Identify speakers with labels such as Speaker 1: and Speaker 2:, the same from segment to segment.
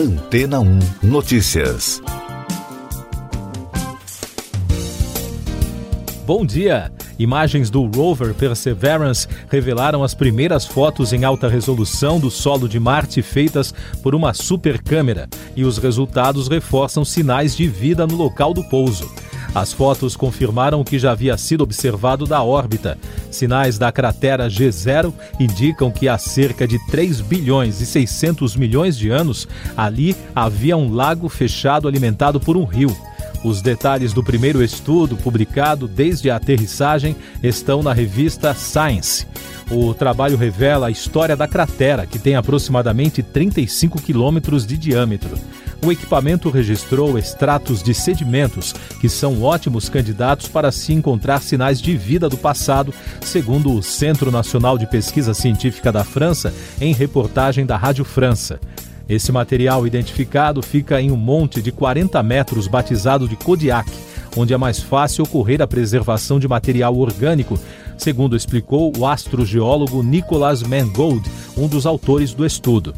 Speaker 1: Antena 1 Notícias.
Speaker 2: Bom dia! Imagens do rover Perseverance revelaram as primeiras fotos em alta resolução do solo de Marte feitas por uma super câmera, e os resultados reforçam sinais de vida no local do pouso. As fotos confirmaram o que já havia sido observado da órbita. Sinais da cratera G0 indicam que há cerca de 3 bilhões e 600 milhões de anos ali havia um lago fechado alimentado por um rio. Os detalhes do primeiro estudo, publicado desde a aterrissagem, estão na revista Science. O trabalho revela a história da cratera, que tem aproximadamente 35 quilômetros de diâmetro o equipamento registrou extratos de sedimentos que são ótimos candidatos para se encontrar sinais de vida do passado, segundo o Centro Nacional de Pesquisa Científica da França, em reportagem da Rádio França. Esse material identificado fica em um monte de 40 metros batizado de Kodiak, onde é mais fácil ocorrer a preservação de material orgânico, segundo explicou o astrogeólogo Nicolas Mangold, um dos autores do estudo.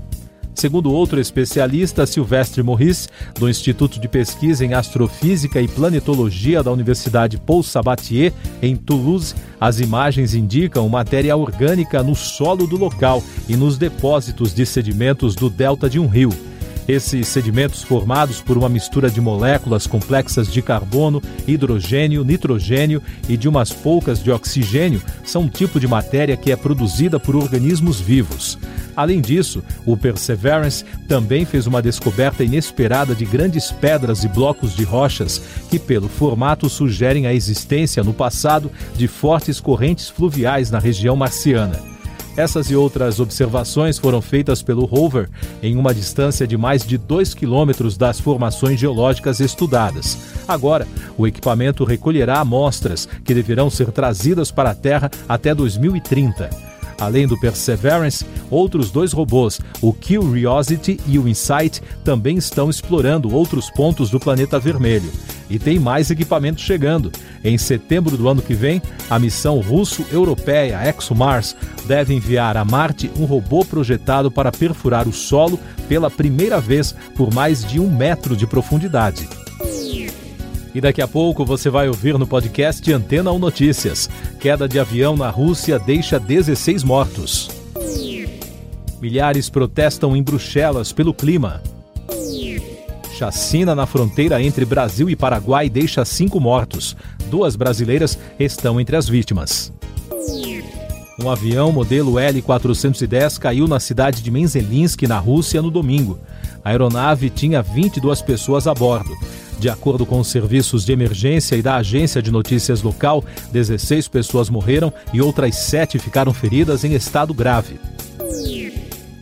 Speaker 2: Segundo outro especialista, Silvestre Morris, do Instituto de Pesquisa em Astrofísica e Planetologia da Universidade Paul Sabatier, em Toulouse, as imagens indicam matéria orgânica no solo do local e nos depósitos de sedimentos do delta de um rio. Esses sedimentos formados por uma mistura de moléculas complexas de carbono, hidrogênio, nitrogênio e de umas poucas de oxigênio são um tipo de matéria que é produzida por organismos vivos. Além disso, o Perseverance também fez uma descoberta inesperada de grandes pedras e blocos de rochas que, pelo formato, sugerem a existência no passado de fortes correntes fluviais na região marciana. Essas e outras observações foram feitas pelo rover em uma distância de mais de 2 quilômetros das formações geológicas estudadas. Agora, o equipamento recolherá amostras que deverão ser trazidas para a Terra até 2030. Além do Perseverance, outros dois robôs, o Curiosity e o Insight, também estão explorando outros pontos do planeta vermelho. E tem mais equipamento chegando. Em setembro do ano que vem, a missão russo-europeia ExoMars deve enviar a Marte um robô projetado para perfurar o solo pela primeira vez por mais de um metro de profundidade. E daqui a pouco você vai ouvir no podcast Antena 1 Notícias. Queda de avião na Rússia deixa 16 mortos. Milhares protestam em Bruxelas pelo clima. Chacina na fronteira entre Brasil e Paraguai deixa cinco mortos. Duas brasileiras estão entre as vítimas. Um avião modelo L-410 caiu na cidade de Menzelinsk, na Rússia, no domingo. A aeronave tinha 22 pessoas a bordo. De acordo com os serviços de emergência e da agência de notícias local, 16 pessoas morreram e outras 7 ficaram feridas em estado grave.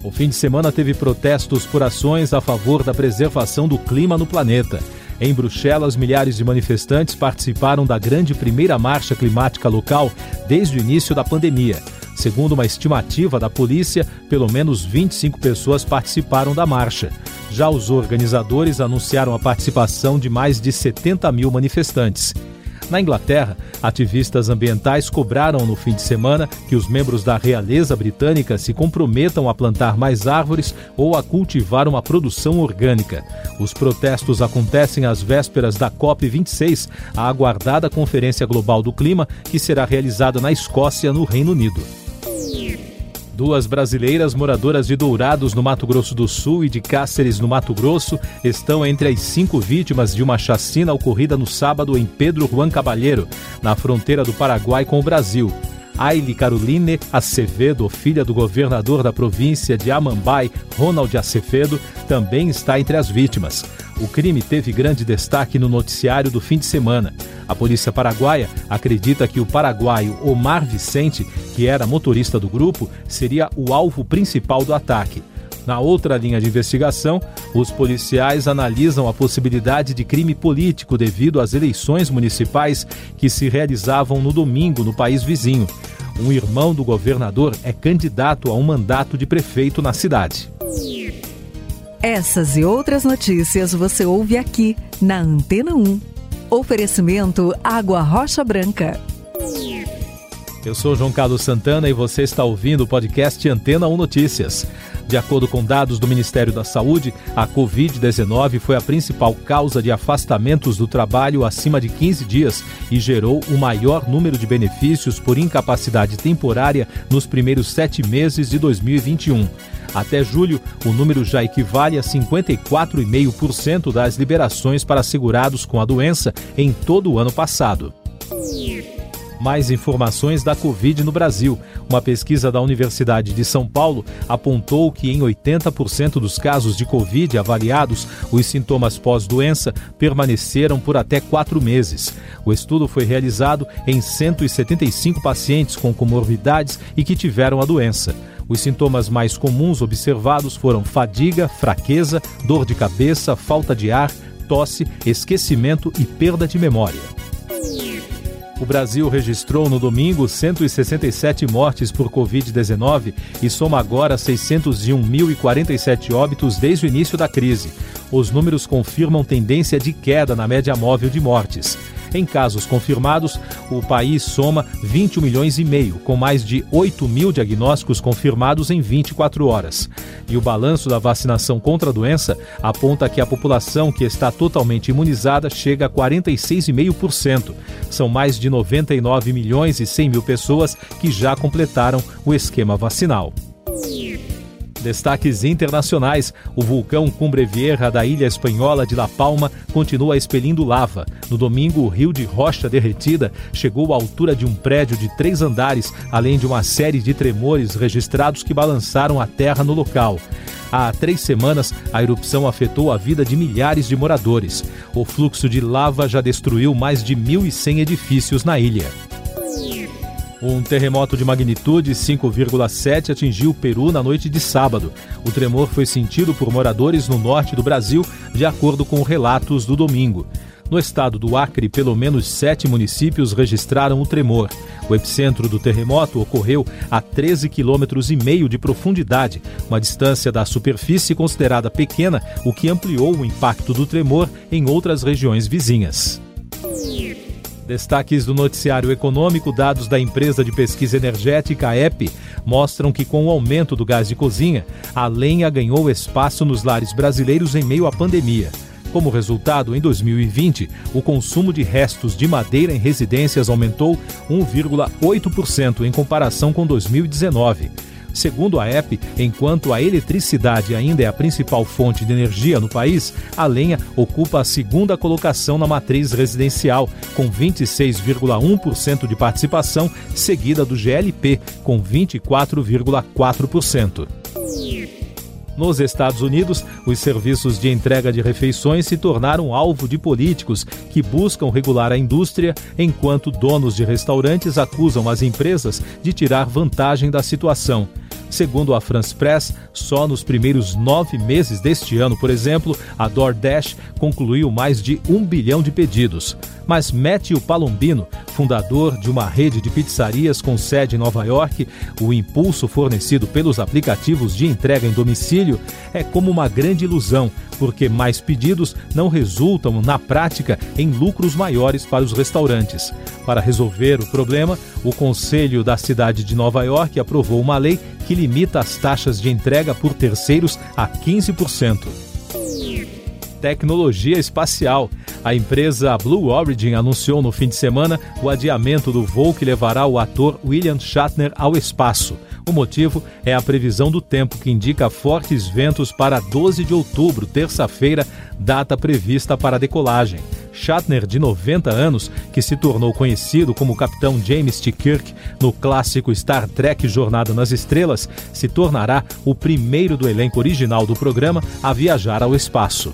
Speaker 2: O fim de semana teve protestos por ações a favor da preservação do clima no planeta. Em Bruxelas, milhares de manifestantes participaram da grande primeira marcha climática local desde o início da pandemia. Segundo uma estimativa da polícia, pelo menos 25 pessoas participaram da marcha. Já os organizadores anunciaram a participação de mais de 70 mil manifestantes. Na Inglaterra, ativistas ambientais cobraram no fim de semana que os membros da realeza britânica se comprometam a plantar mais árvores ou a cultivar uma produção orgânica. Os protestos acontecem às vésperas da COP26, a aguardada Conferência Global do Clima, que será realizada na Escócia, no Reino Unido. Duas brasileiras moradoras de Dourados, no Mato Grosso do Sul, e de Cáceres, no Mato Grosso, estão entre as cinco vítimas de uma chacina ocorrida no sábado em Pedro Juan Cabalheiro, na fronteira do Paraguai com o Brasil. Aile Caroline Acevedo, filha do governador da província de Amambai, Ronald Acevedo, também está entre as vítimas. O crime teve grande destaque no noticiário do fim de semana. A polícia paraguaia acredita que o paraguaio Omar Vicente, que era motorista do grupo, seria o alvo principal do ataque. Na outra linha de investigação, os policiais analisam a possibilidade de crime político devido às eleições municipais que se realizavam no domingo no país vizinho. Um irmão do governador é candidato a um mandato de prefeito na cidade.
Speaker 3: Essas e outras notícias você ouve aqui na Antena 1. Oferecimento Água Rocha Branca.
Speaker 2: Eu sou João Carlos Santana e você está ouvindo o podcast Antena 1 Notícias. De acordo com dados do Ministério da Saúde, a Covid-19 foi a principal causa de afastamentos do trabalho acima de 15 dias e gerou o maior número de benefícios por incapacidade temporária nos primeiros sete meses de 2021. Até julho, o número já equivale a 54,5% das liberações para segurados com a doença em todo o ano passado. Mais informações da Covid no Brasil. Uma pesquisa da Universidade de São Paulo apontou que em 80% dos casos de Covid avaliados, os sintomas pós-doença permaneceram por até quatro meses. O estudo foi realizado em 175 pacientes com comorbidades e que tiveram a doença. Os sintomas mais comuns observados foram fadiga, fraqueza, dor de cabeça, falta de ar, tosse, esquecimento e perda de memória. O Brasil registrou no domingo 167 mortes por Covid-19 e soma agora 601.047 óbitos desde o início da crise. Os números confirmam tendência de queda na média móvel de mortes. Em casos confirmados, o país soma 21 milhões e meio, com mais de 8 mil diagnósticos confirmados em 24 horas. E o balanço da vacinação contra a doença aponta que a população que está totalmente imunizada chega a 46,5%. São mais de 99 milhões e 100 mil pessoas que já completaram o esquema vacinal. Destaques internacionais: o vulcão Cumbre Vieja da ilha espanhola de La Palma continua expelindo lava. No domingo, o rio de rocha derretida chegou à altura de um prédio de três andares, além de uma série de tremores registrados que balançaram a terra no local. Há três semanas, a erupção afetou a vida de milhares de moradores. O fluxo de lava já destruiu mais de 1.100 edifícios na ilha. Um terremoto de magnitude 5,7 atingiu o Peru na noite de sábado. O tremor foi sentido por moradores no norte do Brasil, de acordo com relatos do domingo. No estado do Acre, pelo menos sete municípios registraram o tremor. O epicentro do terremoto ocorreu a 13,5 km de profundidade, uma distância da superfície considerada pequena, o que ampliou o impacto do tremor em outras regiões vizinhas. Destaques do noticiário econômico, dados da empresa de pesquisa energética EP mostram que com o aumento do gás de cozinha, a lenha ganhou espaço nos lares brasileiros em meio à pandemia. Como resultado, em 2020, o consumo de restos de madeira em residências aumentou 1,8% em comparação com 2019. Segundo a EP, enquanto a eletricidade ainda é a principal fonte de energia no país, a lenha ocupa a segunda colocação na matriz residencial, com 26,1% de participação, seguida do GLP, com 24,4%. Nos Estados Unidos, os serviços de entrega de refeições se tornaram alvo de políticos que buscam regular a indústria, enquanto donos de restaurantes acusam as empresas de tirar vantagem da situação. Segundo a France Press, só nos primeiros nove meses deste ano, por exemplo, a DoorDash concluiu mais de um bilhão de pedidos. Mas Matthew Palombino, fundador de uma rede de pizzarias com sede em Nova York, o impulso fornecido pelos aplicativos de entrega em domicílio é como uma grande ilusão, porque mais pedidos não resultam, na prática, em lucros maiores para os restaurantes. Para resolver o problema, o Conselho da cidade de Nova York aprovou uma lei que limita as taxas de entrega por terceiros a 15%. Tecnologia espacial. A empresa Blue Origin anunciou no fim de semana o adiamento do voo que levará o ator William Shatner ao espaço. O motivo é a previsão do tempo que indica fortes ventos para 12 de outubro, terça-feira, data prevista para a decolagem. Shatner, de 90 anos, que se tornou conhecido como Capitão James T. Kirk no clássico Star Trek Jornada nas Estrelas, se tornará o primeiro do elenco original do programa a viajar ao espaço.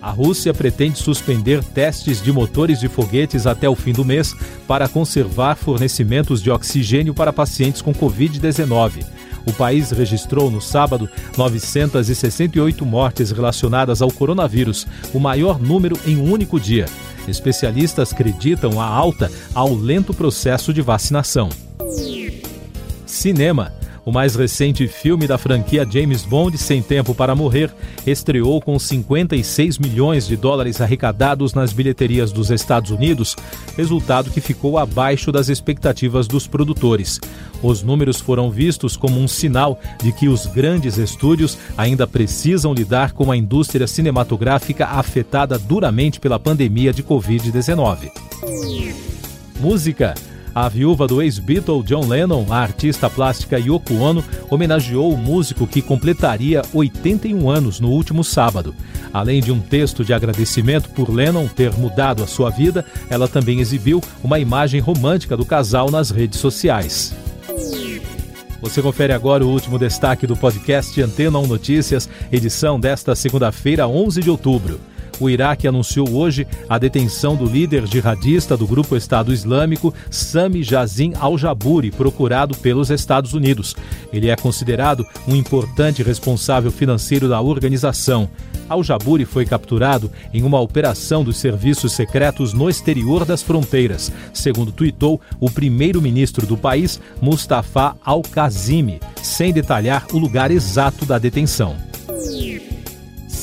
Speaker 2: A Rússia pretende suspender testes de motores de foguetes até o fim do mês para conservar fornecimentos de oxigênio para pacientes com Covid-19. O país registrou no sábado 968 mortes relacionadas ao coronavírus, o maior número em um único dia. Especialistas acreditam a alta ao lento processo de vacinação. Cinema. O mais recente filme da franquia James Bond, Sem Tempo para Morrer, estreou com 56 milhões de dólares arrecadados nas bilheterias dos Estados Unidos, resultado que ficou abaixo das expectativas dos produtores. Os números foram vistos como um sinal de que os grandes estúdios ainda precisam lidar com a indústria cinematográfica afetada duramente pela pandemia de Covid-19. Música. A viúva do ex-Beatle John Lennon, a artista plástica Yoko Ono, homenageou o músico que completaria 81 anos no último sábado. Além de um texto de agradecimento por Lennon ter mudado a sua vida, ela também exibiu uma imagem romântica do casal nas redes sociais. Você confere agora o último destaque do podcast Antena 1 Notícias, edição desta segunda-feira, 11 de outubro. O Iraque anunciou hoje a detenção do líder jihadista do grupo Estado Islâmico, Sami Jazim al-Jaburi, procurado pelos Estados Unidos. Ele é considerado um importante responsável financeiro da organização. Al-Jaburi foi capturado em uma operação dos serviços secretos no exterior das fronteiras, segundo tuitou o primeiro-ministro do país, Mustafa Al-Kazimi, sem detalhar o lugar exato da detenção.